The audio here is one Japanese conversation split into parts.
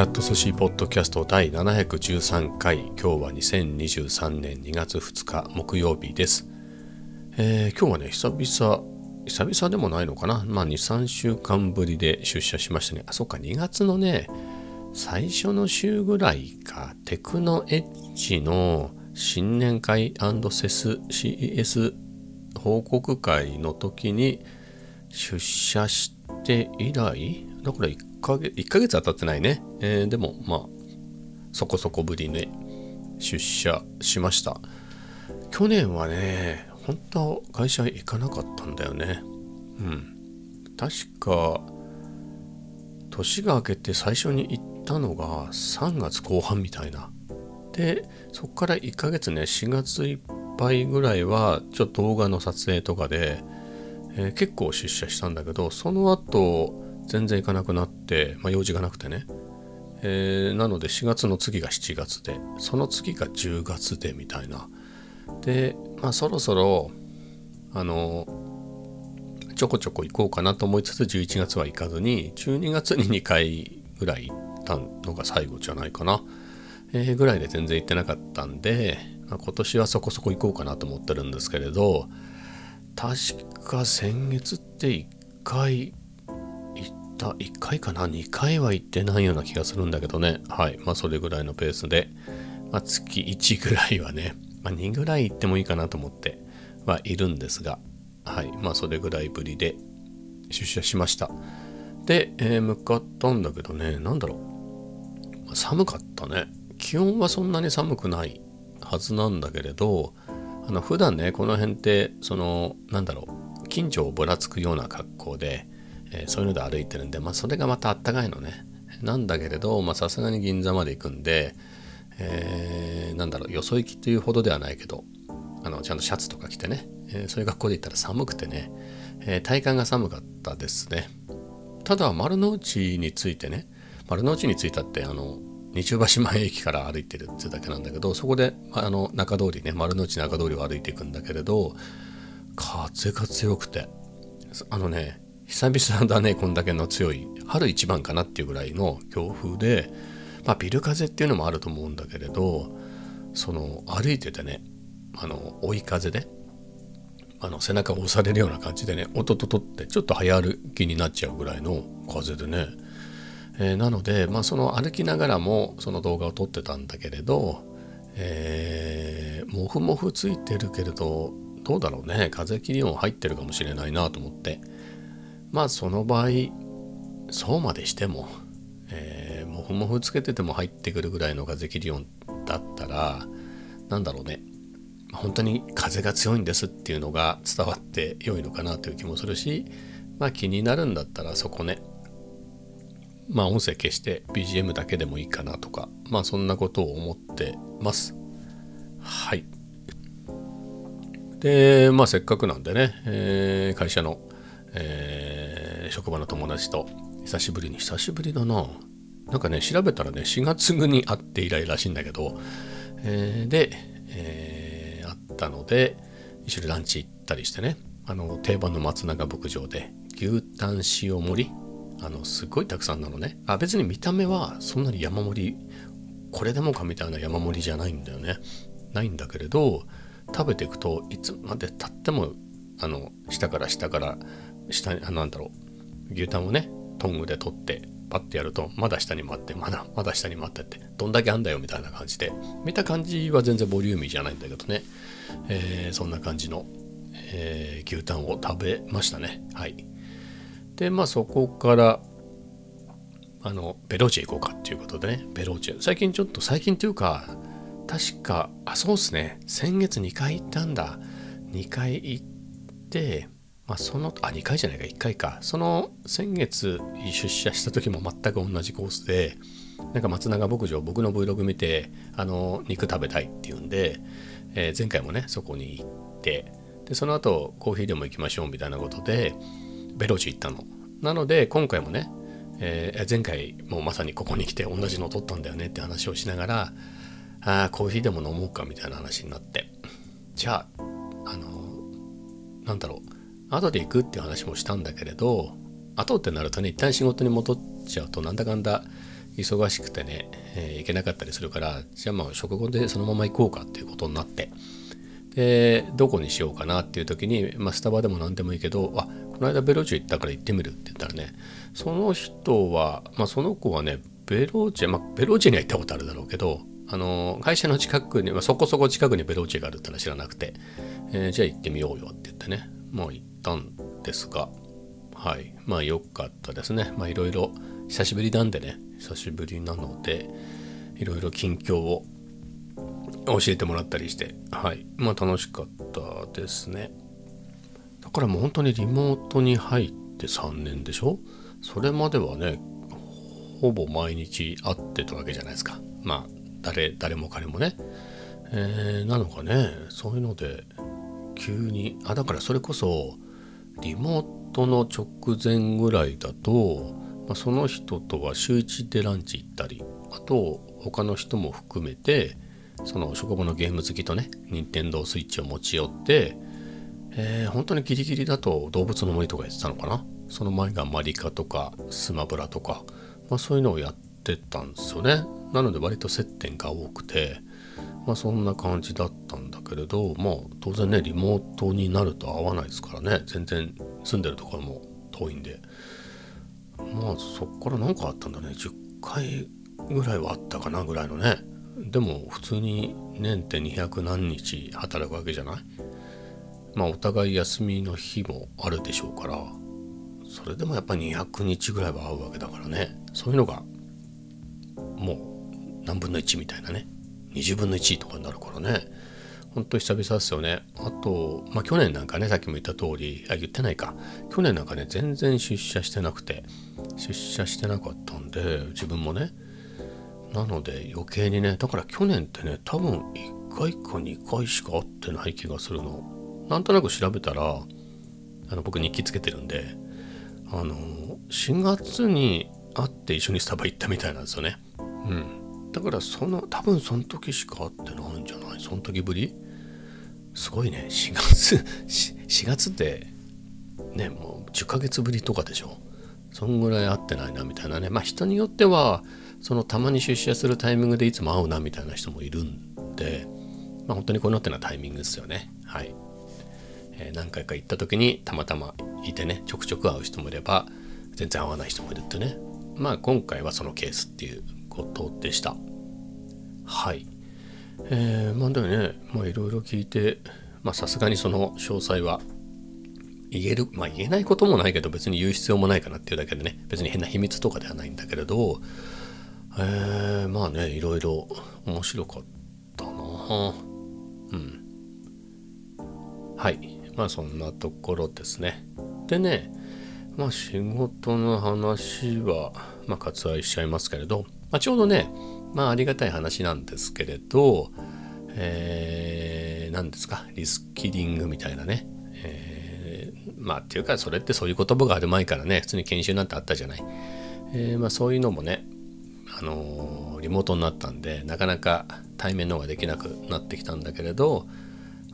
キャット寿司ポッドキャスト第713回。今日は2023年2月2日木曜日です、えー、今日はね久々久々でもないのかな。まあ23週間ぶりで出社しましたね。あそっか2月のね最初の週ぐらいか。テクノエッジの新年会セス CS 報告会の時に出社して以来。だから1ヶ月、1ヶ月は経ってないね。えー、でも、まあ、そこそこぶりね、出社しました。去年はね、本当は会社行かなかったんだよね。うん。確か、年が明けて最初に行ったのが3月後半みたいな。で、そこから1ヶ月ね、4月いっぱいぐらいは、ちょっと動画の撮影とかで、えー、結構出社したんだけど、その後、全然行かなくなって、まあ、用事がなくてね、えー、なので4月の次が7月でその次が10月でみたいな。でまあそろそろあのちょこちょこ行こうかなと思いつつ11月は行かずに12月に2回ぐらい行ったのが最後じゃないかな、えー、ぐらいで全然行ってなかったんで、まあ、今年はそこそこ行こうかなと思ってるんですけれど確か先月って1回た1回かな2回は行ってないような気がするんだけどね。はい。まあそれぐらいのペースで、まあ、月1ぐらいはね、まあ、2ぐらい行ってもいいかなと思って。はいるんですが。はい。まあそれぐらいぶりで出社しました。で、えー、向かったんだけどね。何だろう、まあ、寒かったね。気温はそんなに寒くないはずなんだけれどあの普段ねこの辺ってそのなんだろう。近所をぶらつくような格好でえー、そういうので歩いてるんで、まあ、それがまたあったかいのね。なんだけれど、まさすがに銀座まで行くんで、えー、なんだろう、よそ行きというほどではないけど、あのちゃんとシャツとか着てね、えー、そういう学校で行ったら寒くてね、えー、体感が寒かったですね。ただ、丸の内についてね、丸の内に着いたって、あの、日中橋前駅から歩いてるってだけなんだけど、そこで、あの、中通りね、丸の内中通りを歩いていくんだけれど、風が強くて、あのね、久々だねこんだけの強い春一番かなっていうぐらいの強風で、まあ、ビル風っていうのもあると思うんだけれどその歩いててねあの追い風であの背中を押されるような感じでねおとととってちょっと早歩きになっちゃうぐらいの風でね、えー、なので、まあ、その歩きながらもその動画を撮ってたんだけれど、えー、もふもふついてるけれどどうだろうね風切り音入ってるかもしれないなと思って。まあその場合そうまでしても、えー、もふもふつけてても入ってくるぐらいの風切り音だったらなんだろうね。本当に風が強いんですっていうのが伝わって良いのかなという気もするしまあ気になるんだったらそこね。まあ音声消して BGM だけでもいいかなとかまあそんなことを思ってます。はい。でまあせっかくなんでね、えー、会社の、えー職場の友達と久しぶりに久しぶりだな。なんかね調べたらね4月に会って以来らしいんだけど、えー、で、えー、会ったので一緒にランチ行ったりしてねあの定番の松永牧場で牛タン塩盛りあのすごいたくさんなのね。あ別に見た目はそんなに山盛りこれでもかみたいな山盛りじゃないんだよね。ないんだけれど食べていくといつまでたってもあの下から下から下になんだろう。牛タンをねトングで取ってパッてやるとまだ下に待ってまだまだ下に待ってってどんだけあんだよみたいな感じで。見た感じは全然ボリューミーじゃないんだけどね、えー、そんな感じの、えー、牛タンを食べましたね。はい。でまあそこからあのベローチェ行こうかっていうことでね。ベローチェ。最近ちょっと最近というか確かあそうっすね。先月2回行ったんだ。2回行ってまあ、その、あ、2回じゃないか、1回か。その先月出社した時も全く同じコースで、なんか松永牧場、僕の Vlog 見て、あの、肉食べたいっていうんで、えー、前回もね、そこに行って、で、その後、コーヒーでも行きましょうみたいなことで、ベローチ行ったの。なので、今回もね、えー、前回もまさにここに来て同じの撮ったんだよねって話をしながら、ああ、コーヒーでも飲もうかみたいな話になって、じゃあ、あの、なんだろう、後で行くっていう話もしたんだけれど後ってなるとね一旦仕事に戻っちゃうとなんだかんだ忙しくてね、えー、行けなかったりするからじゃあまあ食後でそのまま行こうかっていうことになって。でどこにしようかなっていう時に、まあ、スタバでも何でもいいけどあこの間ベロチェ行ったから行ってみるって言ったらねその人は、まあ、その子はねベローチェ、まあ、ベローチェには行ったことあるだろうけどあの会社の近くに、まあ、そこそこ近くにベローチェがあるってのは知らなくて、えー、じゃあ行ってみようよって言ってねもう行たんですがはい。まあ良かったですね。まあいろいろ久しぶりなんでね久しぶりなのでいろいろ近況を教えてもらったりしてはい。まあ楽しかったですね。だからもう本当にリモートに入って3年でしょ？それまではねほぼ毎日会ってたわけじゃないですか。まあ誰誰も彼もね、えー、なのかねそういうので急にあだからそれこそリモートの直前ぐらいだと、まあ、その人とは週1でランチ行ったりあと他の人も含めてその職場のゲーム好きとね任天堂スイッチを持ち寄って、えー、本当にギリギリだと動物の森とかやってたのかな？その前がマリカとかスマブラとか、まあ、そういうのをやってたんですよね。なので割と接点が多くてまあそんな感じだったんだけれどまあ当然ねリモートになると合わないですからね。全然住んでるところも遠いんで。まあそっから何かあったんだね。10回ぐらいはあったかなぐらいのね。でも普通に年って200何日働くわけじゃない？まあお互い休みの日もあるでしょうから。それでもやっぱり200日ぐらいは会うわけだからね。そういうのがもう何分の1みたいなね。20分の1とかになるからね。ほんと久々ですよね。あとまあ去年なんかねさっきも言った通りあ言ってないか。去年なんかね全然出社してなくて。出社してなかったんで自分もね。なので余計にねだから去年ってね多分1回か2回しか会ってない気がするの。なんとなく調べたらあの僕日記つけてるんであの4月に会って一緒にスタバ行ったみたいなんですよね。うん。だからその多分その時しか会ってないんじゃない？その時ぶり？すごいね4月 4, 月ってねもう10ヶ月ぶりとかでしょ？そんぐらい会ってないなみたいなねまあ人によってはそのたまに出社するタイミングでいつも会うなみたいな人もいるんで、まあ、本当にこのってのはタイミングですよね。はい。えー、何回か行った時にたまたまいてね、ちょくちょく会う人もいれば、全然会わない人もいるってね。まあ今回はそのケースっていうことでした。はい。えー、まあでもね、まあいろいろ聞いて、まあさすがにその詳細は言える、まあ言えないこともないけど別に言う必要もないかなっていうだけでね、別に変な秘密とかではないんだけれど、えー、まあねいろいろ面白かったなうんはいまあそんなところですねでねまあ仕事の話はまあ割愛しちゃいますけれど、まあ、ちょうどねまあありがたい話なんですけれどえー、何ですかリスキリングみたいなね、えー、まあっていうかそれってそういう言葉がある前からね普通に研修なんてあったじゃない、えー、まあそういうのもねあのリモートになったんでなかなか対面の方ができなくなってきたんだけれど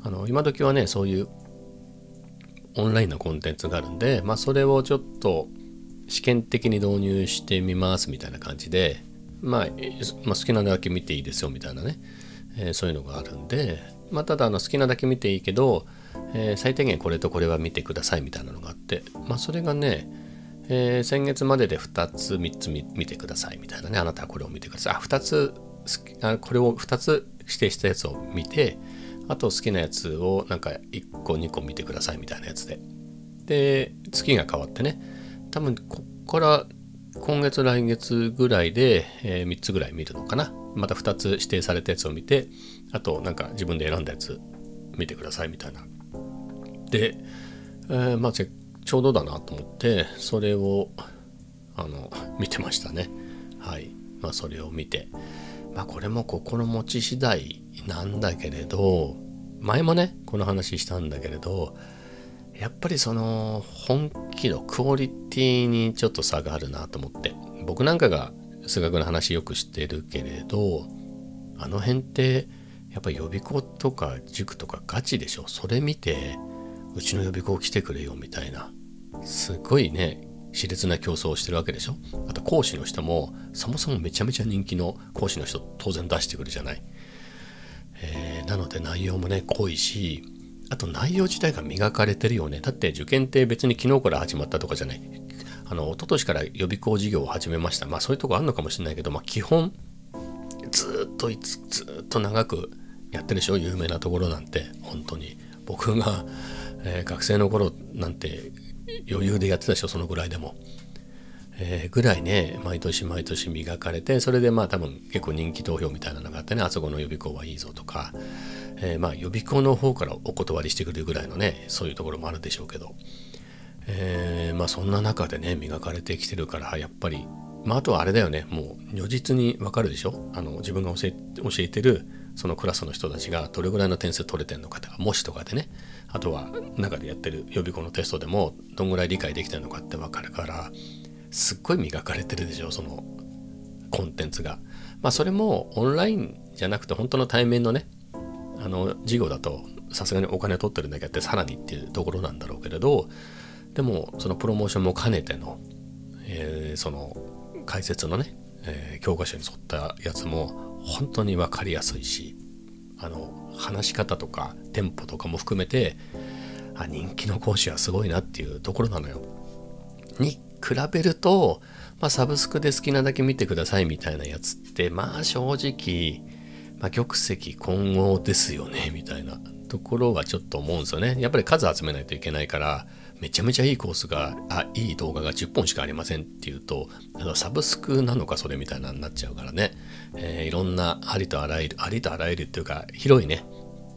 あの今時はねそういうオンラインのコンテンツがあるんで、まあ、それをちょっと試験的に導入してみますみたいな感じで、まあ、まあ、好きなだけ見ていいですよみたいなね、えー、そういうのがあるんで、まあ、ただあの好きなだけ見ていいけど、えー、最低限これとこれは見てくださいみたいなのがあって、まあ、それがねえー、先月までで2つ3つ見てくださいみたいなねあなたはこれを見てください。あ2つあこれを2つ指定したやつを見てあと好きなやつをなんか1個2個見てくださいみたいなやつで。で月が変わってね多分こっから今月来月ぐらいで、えー、3つぐらい見るのかな。また2つ指定されたやつを見てあとなんか自分で選んだやつ見てくださいみたいな。で、えー、まあちょうどだなと思ってそれをあの見てましたね。はい。まあそれを見て。まあこれも心持ち次第なんだけれど前もねこの話したんだけれどやっぱりその本気のクオリティにちょっと差があるなと思って。僕なんかが数学の話よく知ってるけれどあの辺ってやっぱ予備校とか塾とかガチでしょ。それ見てうちの予備校来てくれよみたいな。すごいね熾烈な競争をしてるわけでしょ。あと講師の人もそもそもめちゃめちゃ人気の講師の人当然出してくるじゃない、えー、なので内容もね濃いしあと内容自体が磨かれてるよね。だって受験って別に昨日から始まったとかじゃない。あの一昨年から予備校事業を始めました。まあそういうとこあるのかもしれないけど、まあ、基本ずっとずっと長くやってるでしょ？有名なところなんて。本当に。僕が、えー、学生の頃なんて余裕でやってたでしょ？そのぐらいでも。えー、ぐらいね毎年毎年磨かれてそれでまあ多分結構人気投票みたいなのがあってねあそこの予備校はいいぞとか、えー、まあ予備校の方からお断りしてくれるぐらいのねそういうところもあるでしょうけど、えー、まあそんな中でね磨かれてきてるからやっぱりまああとはあれだよねもう如実にわかるでしょ？あの自分が教え教えてるそのクラスの人たちがどれぐらいの点数取れてるのかとか模試とかでね。あとは中でやってる予備校のテストでもどんぐらい理解できてるのかって分かるからすっごい磨かれてるでしょそのコンテンツが。まあそれもオンラインじゃなくて本当の対面のねあの授業だとさすがにお金を取ってるだけどさらにっていうところなんだろうけれどでもそのプロモーションも兼ねての、えー、その解説のね、えー、教科書に沿ったやつも本当に分かりやすいしあの話し方とかテンポとかも含めてあ人気の講師はすごいなっていうところなのよ。に比べると、まあ、サブスクで好きなだけ見てくださいみたいなやつってまあ正直、まあ、玉石混合ですよねみたいなところはちょっと思うんですよね。やっぱり数集めないといけないからめちゃめちゃいいコースがあいい動画が10本しかありませんっていうとサブスクなのかそれみたいなになっちゃうからね、えー、いろんなありとあらゆるありとあらゆるっていうか広いね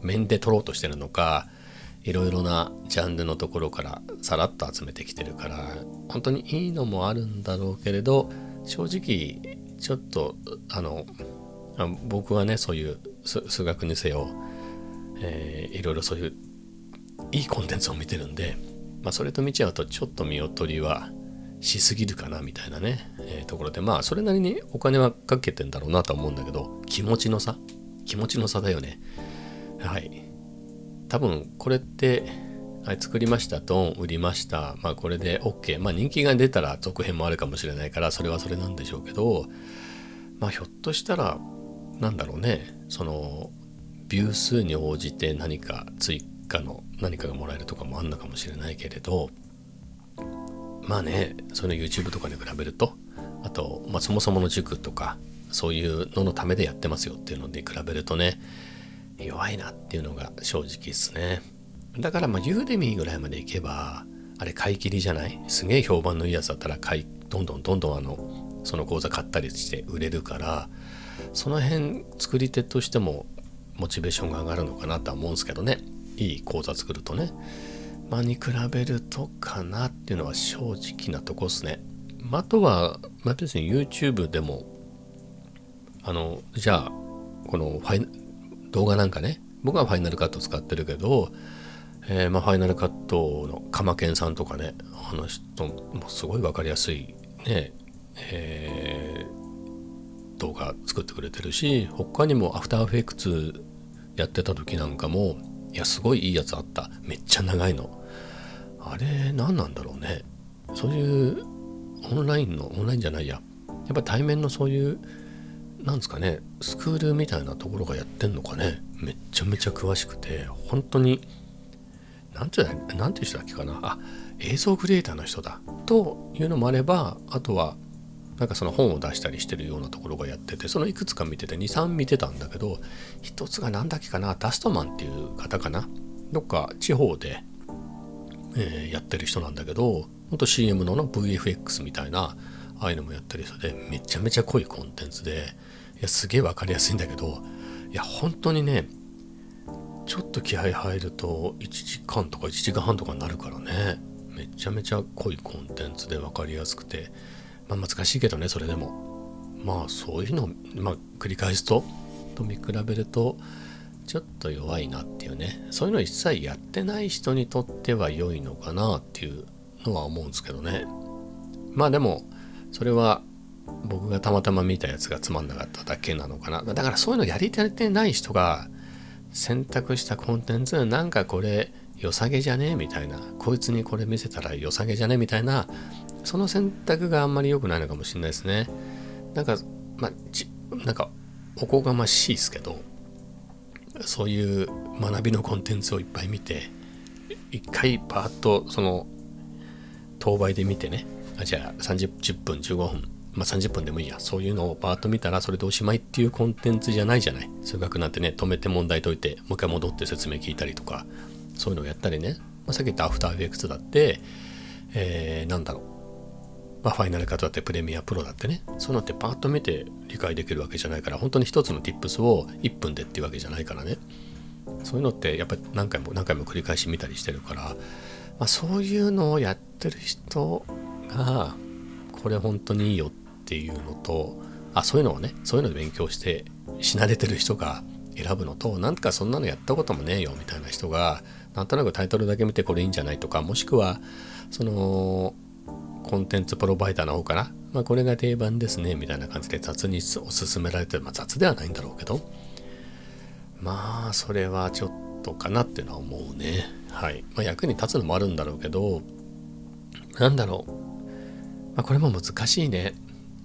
面で撮ろうとしてるのかいろいろなジャンルのところからさらっと集めてきてるから本当にいいのもあるんだろうけれど正直ちょっとあの僕はねそういう数学にせよ、えー、いろいろそういういいコンテンツを見てるんでまあ、それと見ちゃうとちょっと見劣りはしすぎるかなみたいなね、えー、ところでまあそれなりにお金はかけてんだろうなとは思うんだけど気持ちの差？気持ちの差だよね。はい。多分これってはい、作りましたと売りましたまあこれで OK まあ人気が出たら続編もあるかもしれないからそれはそれなんでしょうけどまあひょっとしたらなんだろうね。そのビュー数に応じて何か追かの何かがもらえるとかもあんのかもしれないけれどまあねその YouTube とかに比べるとあと、まあ、そもそもの塾とかそういうののためでやってますよっていうので比べるとね弱いなっていうのが正直ですね。だからまあユーデミーぐらいまでいけばあれ買い切りじゃない？すげえ評判のいいやつだったら買いどんどんどんどんあのその講座買ったりして売れるからその辺作り手としてもモチベーションが上がるのかなとは思うんですけどね。いい講座作るとね、まあ、に比べるとかなっていうのは正直なとこっすね。あ、とは、まあ、別に YouTube でも、あの、じゃあ、このファイ動画なんかね、僕はファイナルカット使ってるけど、えー、まあ、ファイナルカットのカマケンさんとかね、あの人もすごい分かりやすいね、え動画作ってくれてるし、他にもアフターフェクツやってた時なんかも、いやすごいいいやつあった。めっちゃ長いの。あれ何なんだろうね。そういうオンラインのオンラインじゃないや。やっぱ対面のそういうなんですかね。スクールみたいなところがやってんのかね。めっちゃめちゃ詳しくて本当になんていうなんていう人だっけかな。あ映像クリエイターの人だ。というのもあればあとはなんかその本を出したりしてるようなところがやっててそのいくつか見てて23見てたんだけど一つが何だっけかなダストマンっていう方かなどっか地方で、えー、やってる人なんだけどほんと CM のの VFX みたいなああいうのもやったりしてめちゃめちゃ濃いコンテンツでいやすげえ分かりやすいんだけどいや本当にねちょっと気合入ると1時間とか1時間半とかになるからねめちゃめちゃ濃いコンテンツで分かりやすくてまあ、難しいけどねそれでも。まあそういうのを、まあ、繰り返すとと見比べるとちょっと弱いなっていうね。そういうの一切やってない人にとっては良いのかなっていうのは思うんですけどね。まあでもそれは僕がたまたま見たやつがつまんなかっただけなのかな。だからそういうのやりたてない人が選択したコンテンツなんかこれ良さげじゃね？みたいな。こいつにこれ見せたら良さげじゃね？みたいなその選択があんまり良くないのかもしれないですね。なんかまあなんかおこがましいですけどそういう学びのコンテンツをいっぱい見て一回パーッとその当倍で見てね。あじゃあ30 10分15分まあ30分でもいいや。そういうのをパーッと見たらそれでおしまいっていうコンテンツじゃないじゃない。数学なんてね止めて問題解いてもう一回戻って説明聞いたりとかそういうのをやったりね、まあ、さっき言ったアフターエフェクツだって、えー、なんだろう。まあ、ファイナルカットだってプレミアプロだってね。そういうのってパッと見て理解できるわけじゃないから本当に一つの tips を1分でっていうわけじゃないからね。そういうのってやっぱり何回も何回も繰り返し見たりしてるから、まあ、そういうのをやってる人がこれ本当にいいよっていうのとあそういうのをねそういうので勉強してしなれてる人が選ぶのとなんかそんなのやったこともねえよみたいな人がなんとなくタイトルだけ見てこれいいんじゃないとかもしくはそのコンテンツプロバイダーの方から、まあ、これが定番ですね。みたいな感じで雑におすすめられてる、まあ、雑ではないんだろうけど。まあそれはちょっとかなっていうのは思うね。はい、まあ、役に立つのもあるんだろうけど。なんだろう、まあ、これも難しいね。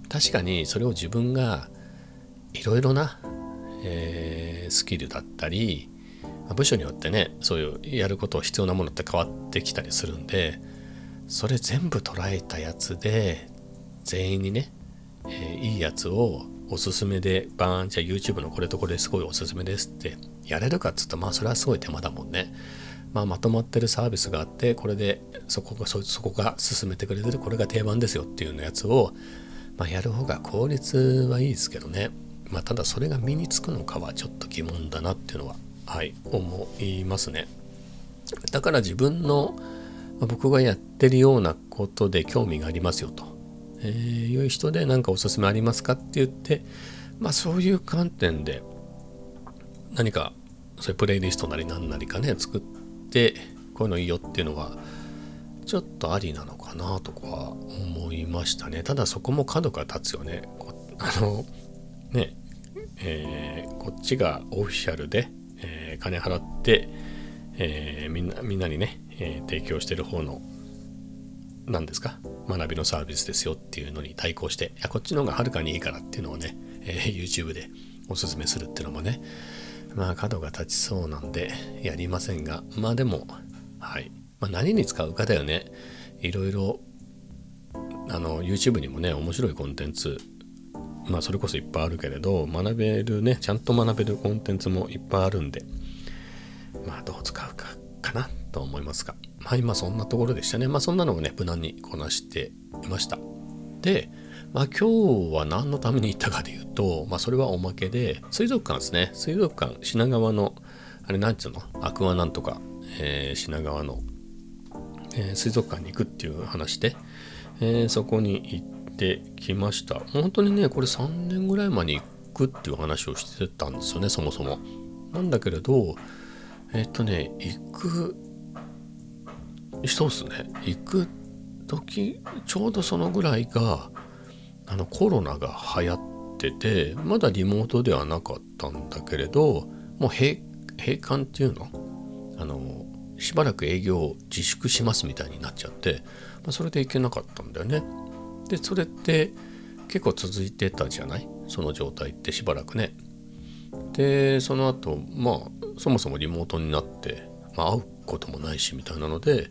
確かにそれを自分がいろいろな、えー、スキルだったり部署によってねそういうやることを必要なものって変わってきたりするんでそれ全部捉えたやつで全員にね、えー、いいやつをおすすめでバーンじゃあ YouTube のこれとこれすごいおすすめですってやれるかっつうとまあそれはすごい手間だもんね。まあ、まとまってるサービスがあってこれでそこがそこが進めてくれてるこれが定番ですよっていうのやつを、まあ、やる方が効率はいいですけどね、まあ、ただそれが身につくのかはちょっと疑問だなっていうのははい思いますねだから自分の僕がやってるようなことで興味がありますよと、えー、いう人で何かおすすめありますかって言って、まあそういう観点で何かそういうプレイリストなり何なりかね作ってこういうのいいよっていうのはちょっとありなのかなとか思いましたね。ただそこも角が立つよね。あのねえー、こっちがオフィシャルで、えー、金払って、えー、みんなみんなにねえー、提供してる方の何ですか学びのサービスですよっていうのに対抗していやこっちの方がはるかにいいからっていうのをね、えー、YouTube でおすすめするっていうのもねまあ角が立ちそうなんでやりませんがまあでもはい、まあ、何に使うかだよね。いろいろあの YouTube にもね面白いコンテンツまあそれこそいっぱいあるけれど学べるねちゃんと学べるコンテンツもいっぱいあるんでまあどう使うかかなと思いますが、まあ今そんなところでしたね。まあそんなのをね、無難にこなしていました。で、まあ今日は何のために行ったかで言うと、まあそれはおまけで、水族館ですね。水族館、品川の、あれなんつうの？アクアなんとか、えー、品川の、えー、水族館に行くっていう話で、えー、そこに行ってきました。本当にね、これ3年ぐらい前に行くっていう話をしてたんですよね、そもそも。なんだけれど、えっとね、行くそうっすね行く時ちょうどそのぐらいがあのコロナが流行っててまだリモートではなかったんだけれどもう閉館っていうの？あのしばらく営業を自粛しますみたいになっちゃって、まあ、それで行けなかったんだよね。でそれって結構続いてたじゃない？その状態ってしばらくね。でその後まあそもそもリモートになって、まあ、会うこともないしみたいなので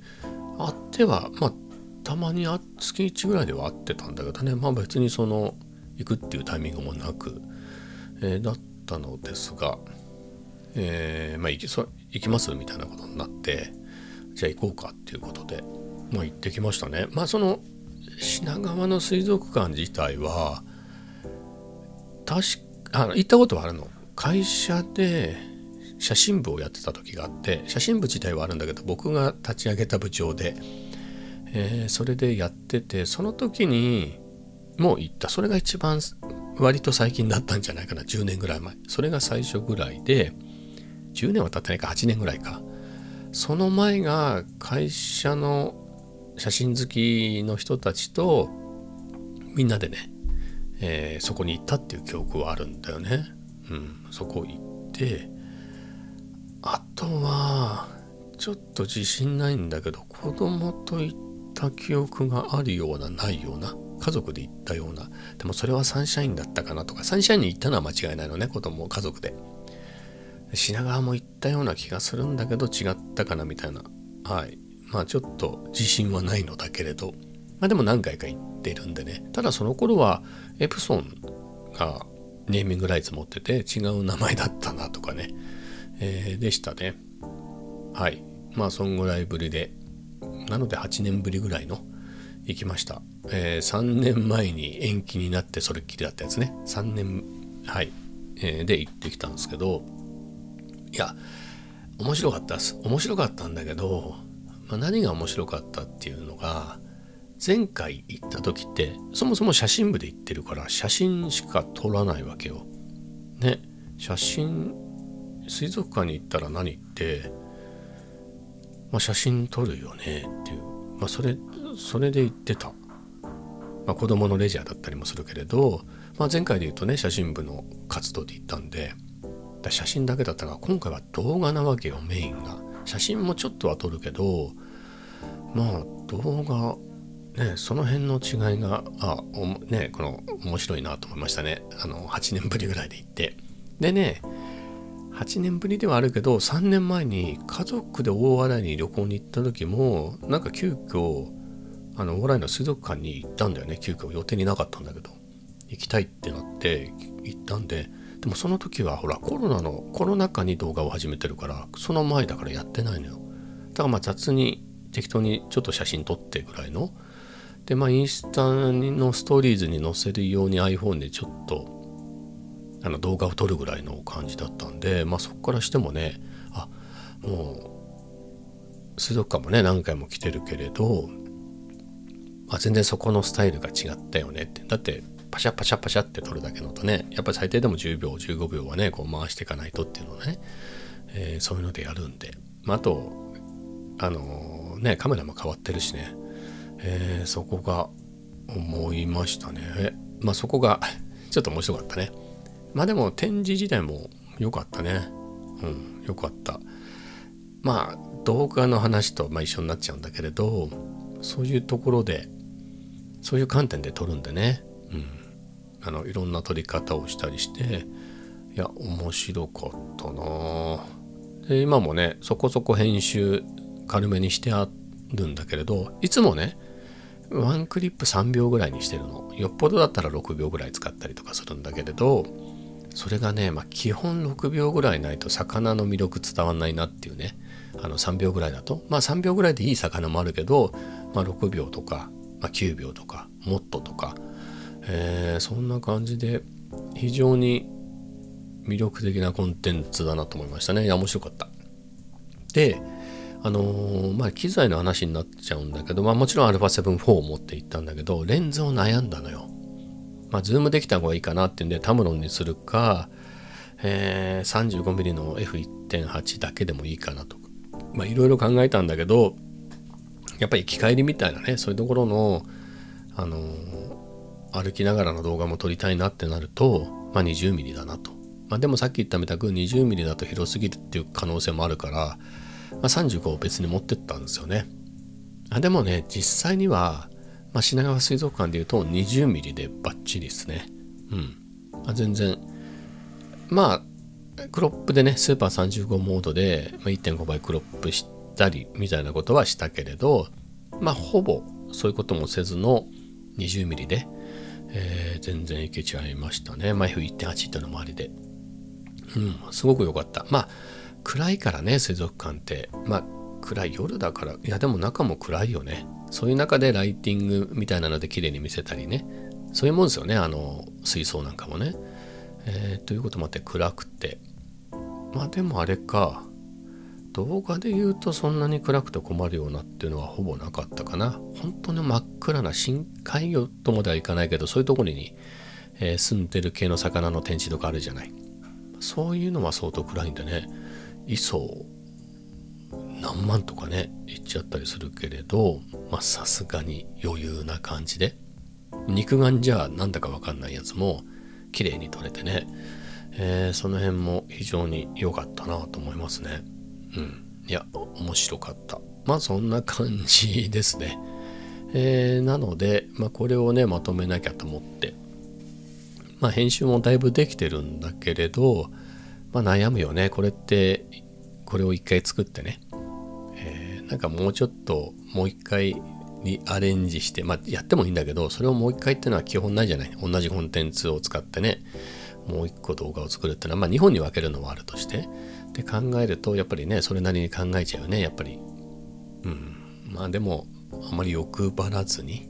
会ってはまあたまに月1ぐらいでは会ってたんだけどね。まあ別にその行くっていうタイミングもなく、えー、だったのですが、えー、まあ行きそ行きますみたいなことになってじゃあ行こうかっていうことでまあ行ってきましたね。まあその品川の水族館自体は確かあの行ったことはあるの。会社で写真部をやってた時があって写真部自体はあるんだけど僕が立ち上げた部長で、えー、それでやっててその時にもう行った。それが一番割と最近だったんじゃないかな。10年ぐらい前。それが最初ぐらいで10年は経ってないか。8年ぐらいか。その前が会社の写真好きの人たちとみんなでね、えー、そこに行ったっていう記憶はあるんだよね。うん、そこ行ってあとはちょっと自信ないんだけど子供と行った記憶があるようなないような家族で行ったようなでもそれはサンシャインだったかなとかサンシャインに行ったのは間違いないのね子供家族で。品川も行ったような気がするんだけど違ったかなみたいな。はい。まあちょっと自信はないのだけれど。まあでも何回か行ってるんでね。ただその頃はエプソンがネーミングライツ持ってて違う名前だったなとかね、えー、でしたね。はい。まあそんぐらいぶりで。なので8年ぶりぐらいの行きました、えー、3年前に延期になってそれっきりだったやつね。3年はい、えー、で行ってきたんですけどいや面白かったです。面白かったんだけど、まあ、何が面白かったっていうのが前回行った時ってそもそも写真部で行ってるから写真しか撮らないわけよ。ね。写真水族館に行ったら何って、まあ、写真撮るよねっていう、まあ、それそれで行ってた、まあ、子供のレジャーだったりもするけれど、まあ、前回で言うとね写真部の活動で行ったんで写真だけだったが今回は動画なわけよメインが。写真もちょっとは撮るけどまあ動画ね、その辺の違いが、あ、ね、この面白いなと思いましたね。あの、8年ぶりぐらいで行って。でね、8年ぶりではあるけど、3年前に家族で大洗に旅行に行った時も、なんか急遽、あの、大洗の水族館に行ったんだよね。急遽予定になかったんだけど。行きたいってなって行ったんで、でもその時はほらコロナのコロナ禍に動画を始めてるからその前だからやってないのよだからまあ雑に適当にちょっと写真撮ってぐらいのでまあインスタのストーリーズに載せるように iPhone でちょっとあの動画を撮るぐらいの感じだったんでまあそこからしてもねあもう水族館もね何回も来てるけれど、まあ、全然そこのスタイルが違ったよねって。だってパシャパシャパシャって撮るだけのとねやっぱり最低でも10秒15秒はねこう回していかないとっていうのね、えー、そういうのでやるんで、まあ、あとあのー、ねカメラも変わってるしね。えー、そこが思いましたね。まあそこが ちょっと面白かったね。まあでも展示自体も良かったね。うん、良かった。まあ動画の話とまあ一緒になっちゃうんだけれど、そういうところで、そういう観点で撮るんでね、うん、あのいろんな撮り方をしたりして、いや、面白かったなで今もね、そこそこ編集軽めにしてあるんだけれど、いつもね、ワンクリップ3秒ぐらいにしてるの。よっぽどだったら6秒ぐらい使ったりとかするんだけれどそれがね、まあ、基本6秒ぐらいないと魚の魅力伝わんないなっていうね。あの3秒ぐらいだと。まあ3秒ぐらいでいい魚もあるけど、まあ、6秒とか、まあ、9秒とかもっととか、えー、そんな感じで非常に魅力的なコンテンツだなと思いましたね。いや面白かった。であのー、まあ機材の話になっちゃうんだけど、まあもちろん α7-4 を持っていったんだけど、レンズを悩んだのよ。まあズームできた方がいいかなっていうんで、タムロンにするか、えー、35mm の F1.8 だけでもいいかなとか、まあいろいろ考えたんだけど、やっぱり生き返りみたいなね、そういうところの、あのー、歩きながらの動画も撮りたいなってなると、まあ 20mm だなと。まあでもさっき言ったみたく 20mm だと広すぎるっていう可能性もあるから、まあ、35を別に持ってったんですよね。あでもね、実際には、まあ、品川水族館でいうと 20mm でバッチリですね。うん。あ、全然、まあ、クロップでね、スーパー35モードで1.5倍クロップしたりみたいなことはしたけれど、まあ、ほぼそういうこともせずの 20mm で、えー、全然いけちゃいましたね。まあ、F1.8 ってのもありで。うん、すごく良かった。まあ、暗いからね水族館って。まあ暗い夜だから。いやでも中も暗いよね。そういう中でライティングみたいなので綺麗に見せたりね。そういうもんですよねあの水槽なんかもね、えー、ということもあって暗くて。まあでもあれか。動画で言うとそんなに暗くて困るようなっていうのはほぼなかったかな。本当に真っ暗な深海魚とまではいかないけどそういうところに、えー、住んでる系の魚の展示とかあるじゃない。そういうのは相当暗いんでね。磯何万とかねいっちゃったりするけれどまあさすがに余裕な感じで。肉眼じゃなんだかわかんないやつも綺麗に撮れてね、えー、その辺も非常に良かったなと思いますね。うん。いや面白かった。まあそんな感じですね。えー、なので、まあ、これをねまとめなきゃと思って。まあ編集もだいぶできてるんだけれど、まあ、悩むよね。これってこれを一回作ってね、えー、なんかもうちょっともう一回にアレンジして、まあ、やってもいいんだけどそれをもう一回っていうのは基本ないじゃない。同じコンテンツを使ってね。もう一個動画を作るっていうのは、まあ、日本に分けるのはあるとして。で考えるとやっぱりねそれなりに考えちゃうよね。やっぱり。うん。まあでもあまり欲張らずに、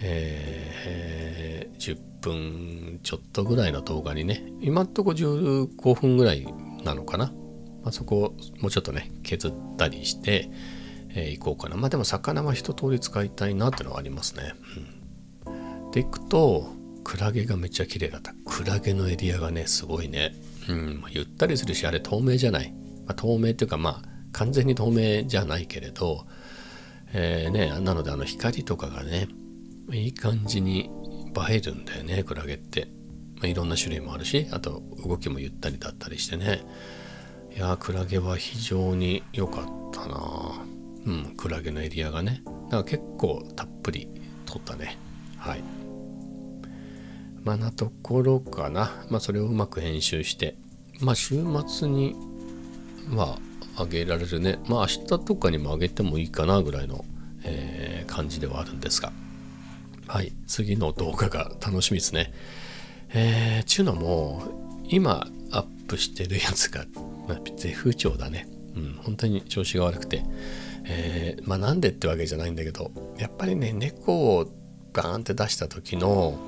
えー、10分ちょっとぐらいの動画にね今んとこ15分ぐらいなのかな、まあ、そこをもうちょっとね削ったりして、えー、いこうかな。まあでも魚は一通り使いたいなっていうのはありますね、うん、でいくとクラゲがめっちゃ綺麗だった。クラゲのエリアがねすごいね。うん。ゆったりするしあれ透明じゃない、まあ、透明っていうかまあ完全に透明じゃないけれど、えー、ねなのであの光とかがねいい感じに映えるんだよねクラゲって、まあ、いろんな種類もあるしあと動きもゆったりだったりしてね。いやクラゲは非常に良かったな。うんクラゲのエリアがね。だから結構たっぷり撮ったね。はい。まあなところかな。まあそれをうまく編集して。まあ週末にまあ上げられるね。まあ明日とかにも上げてもいいかなぐらいの、えー、感じではあるんですが。はい。次の動画が楽しみですね。えー、ちゅうのも今アップしてるやつが、まあ、絶不調だね。うん本当に調子が悪くて。えー、まあなんでってわけじゃないんだけどやっぱりね猫をガーンって出した時の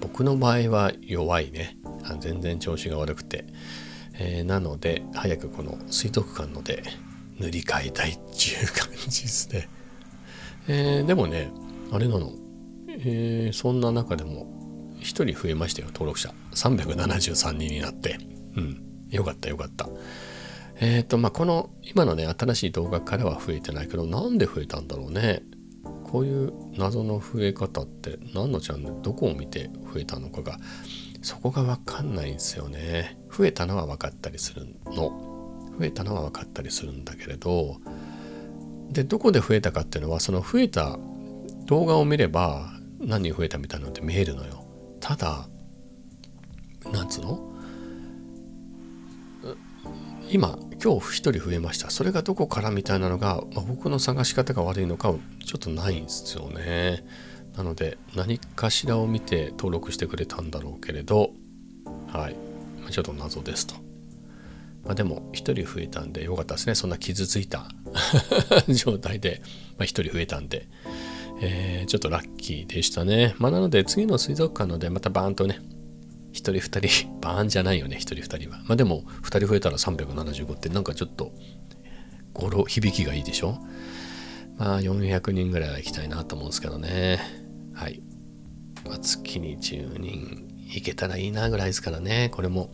僕の場合は弱いね。あ全然調子が悪くて、えー、なので早くこの水族館ので塗り替えたいっていう感じですね、えー、でもねあれなの、えー、そんな中でも1人増えましたよ登録者。373人になって。うん。よかったよかった。えっ、ー、とまあこの今のね新しい動画からは増えてないけどなんで増えたんだろうね。こういう謎の増え方って何のチャンネルどこを見て増えたのかがそこが分かんないんですよね。増えたのは分かったりするの。増えたのは分かったりするんだけれどでどこで増えたかっていうのはその増えた動画を見れば何人増えたみたいなのって見えるのよ。ただなんつうの？今今日1人増えました。それがどこからみたいなのが、まあ、僕の探し方が悪いのかちょっとないんですよね。なので何かしらを見て登録してくれたんだろうけれどはい。ちょっと謎ですと、まあ、でも1人増えたんでよかったですね。そんな傷ついた 状態で、まあ、1人増えたんで、えー、ちょっとラッキーでしたね。まあなので次の水族館のでまたバーンとね1人2人 バーンじゃないよね1人2人は。まあでも2人増えたら375ってなんかちょっと語呂響きがいいでしょ？まあ400人ぐらいは行きたいなと思うんですけどね。はい、まあ、月に10人行けたらいいなぐらいですからね。これも。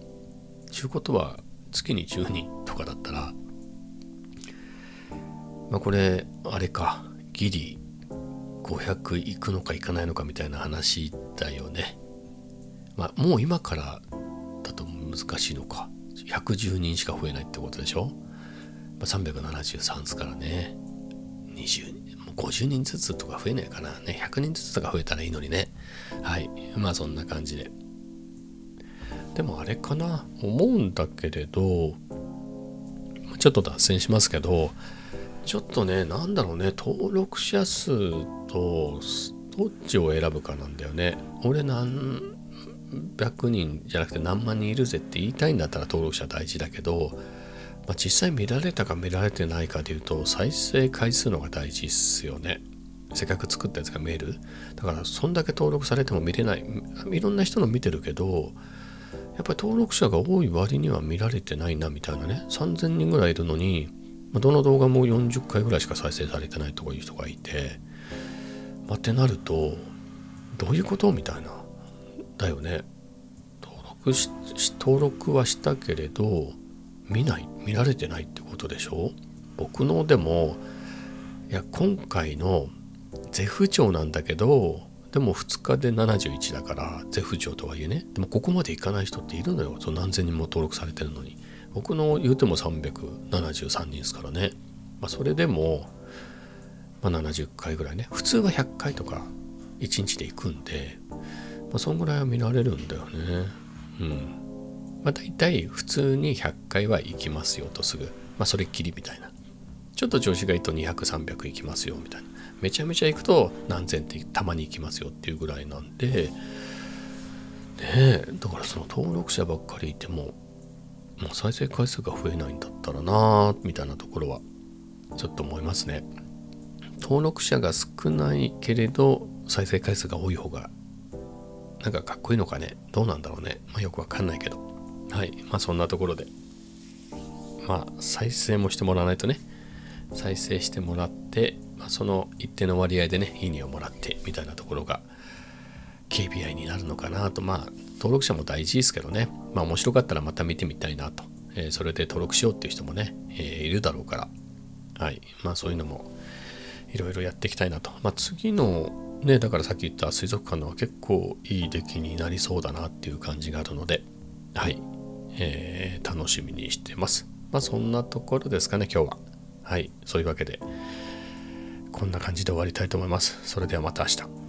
ちゅうことは月に10人とかだったらまあこれあれか。ギリ500行くのか行かないのかみたいな話だよね。まあ、もう今からだと難しいのか。110人しか増えないってことでしょ、まあ、373ですからね。20もう50人ずつとか増えないかな。ね100人ずつとか増えたらいいのにね。はい。まあそんな感じで。でもあれかな。思うんだけれどちょっと脱線しますけどちょっとねなんだろうね。登録者数とどっちを選ぶかなんだよね俺なん百人じゃなくて何万人いるぜって言いたいんだったら登録者大事だけど、まあ、実際見られたか見られてないかでいうと再生回数のが大事っすよね。せっかく作ったやつが見える？だからそんだけ登録されても見れない。いろんな人の見てるけど、やっぱり登録者が多い割には見られてないなみたいなね。3000人ぐらいいるのに、どの動画も40回ぐらいしか再生されてないとかいう人がいて、まあ、ってなると、どういうことみたいな。だよね。登録し登録はしたけれど見ない。見られてないってことでしょ。僕のでもいや今回の絶不調なんだけどでも2日で71だから絶不調とはいえね。でもここまでいかない人っているのよ。その何千人も登録されてるのに。僕の言うても373人ですからね、まあ、それでもまあ、70回ぐらいね。普通は100回とか1日で行くんで、まあ、そんぐらいは見られるんだよね。うん。まあ大体普通に100回は行きますよとすぐ。まあそれっきりみたいな。ちょっと調子がいいと200300行きますよみたいな。めちゃめちゃ行くと何千ってたまに行きますよっていうぐらいなんで。ねえだからその登録者ばっかりいてももう再生回数が増えないんだったらなみたいなところはちょっと思いますね。登録者が少ないけれど再生回数が多い方がなんかかっこいいのかね？どうなんだろうね？まあよくわかんないけど。はい。まあそんなところで。まあ再生もしてもらわないとね。再生してもらって、まあ、その一定の割合でねいいねをもらってみたいなところが KPI になるのかなと。まあ登録者も大事ですけどね。まあ面白かったらまた見てみたいなと、えー、それで登録しようっていう人もね、えー、いるだろうから。はい。まあそういうのもいろいろやっていきたいなと。まあ次のねだからさっき言った水族館のは結構いい出来になりそうだなっていう感じがあるのではい、えー、楽しみにしてます。まあそんなところですかね今日は。はい。そういうわけでこんな感じで終わりたいと思います。それではまた明日。